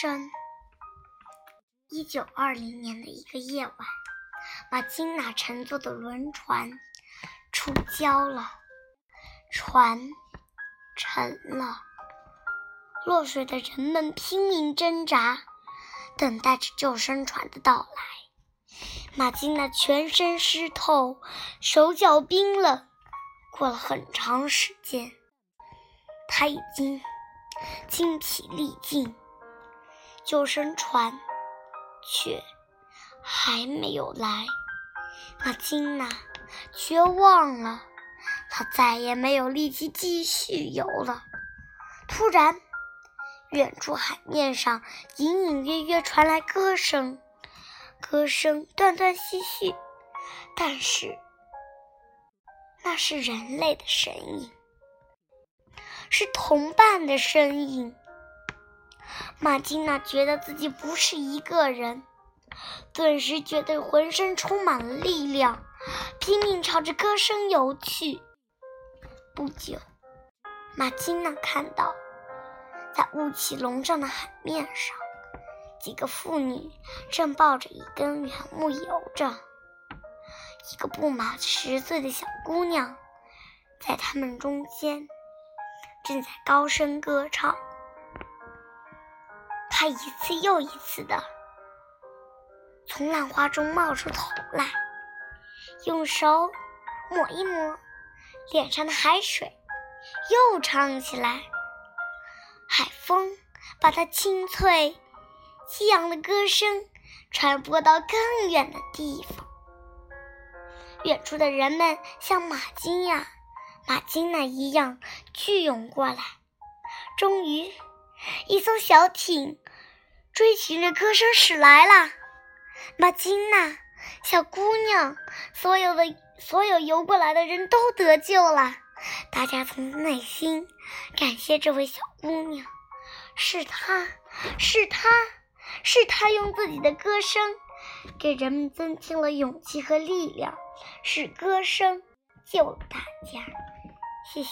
声。一九二零年的一个夜晚，马金娜乘坐的轮船出礁了，船沉了。落水的人们拼命挣扎，等待着救生船的到来。马金娜全身湿透，手脚冰冷。过了很长时间，她已经精疲力尽，救生船却还没有来。马金娜绝望了，她再也没有力气继续游了。突然，远处海面上隐隐约约传来歌声，歌声断断续续，但是那是人类的声音，是同伴的声音。马金娜觉得自己不是一个人，顿时觉得浑身充满了力量，拼命朝着歌声游去。不久，马金娜看到。在雾气笼罩的海面上，几个妇女正抱着一根圆木游着。一个不满十岁的小姑娘在他们中间，正在高声歌唱。他一次又一次的从浪花中冒出头来，用手抹一抹脸上的海水，又唱起来。海风把它清脆、激昂的歌声传播到更远的地方。远处的人们像马金呀、马金娜一样聚涌过来。终于，一艘小艇追寻着歌声驶来了。马金娜，小姑娘，所有的所有游过来的人都得救了。大家从内心感谢这位小姑娘，是她，是她，是她用自己的歌声给人们增添了勇气和力量，是歌声救了大家。谢谢。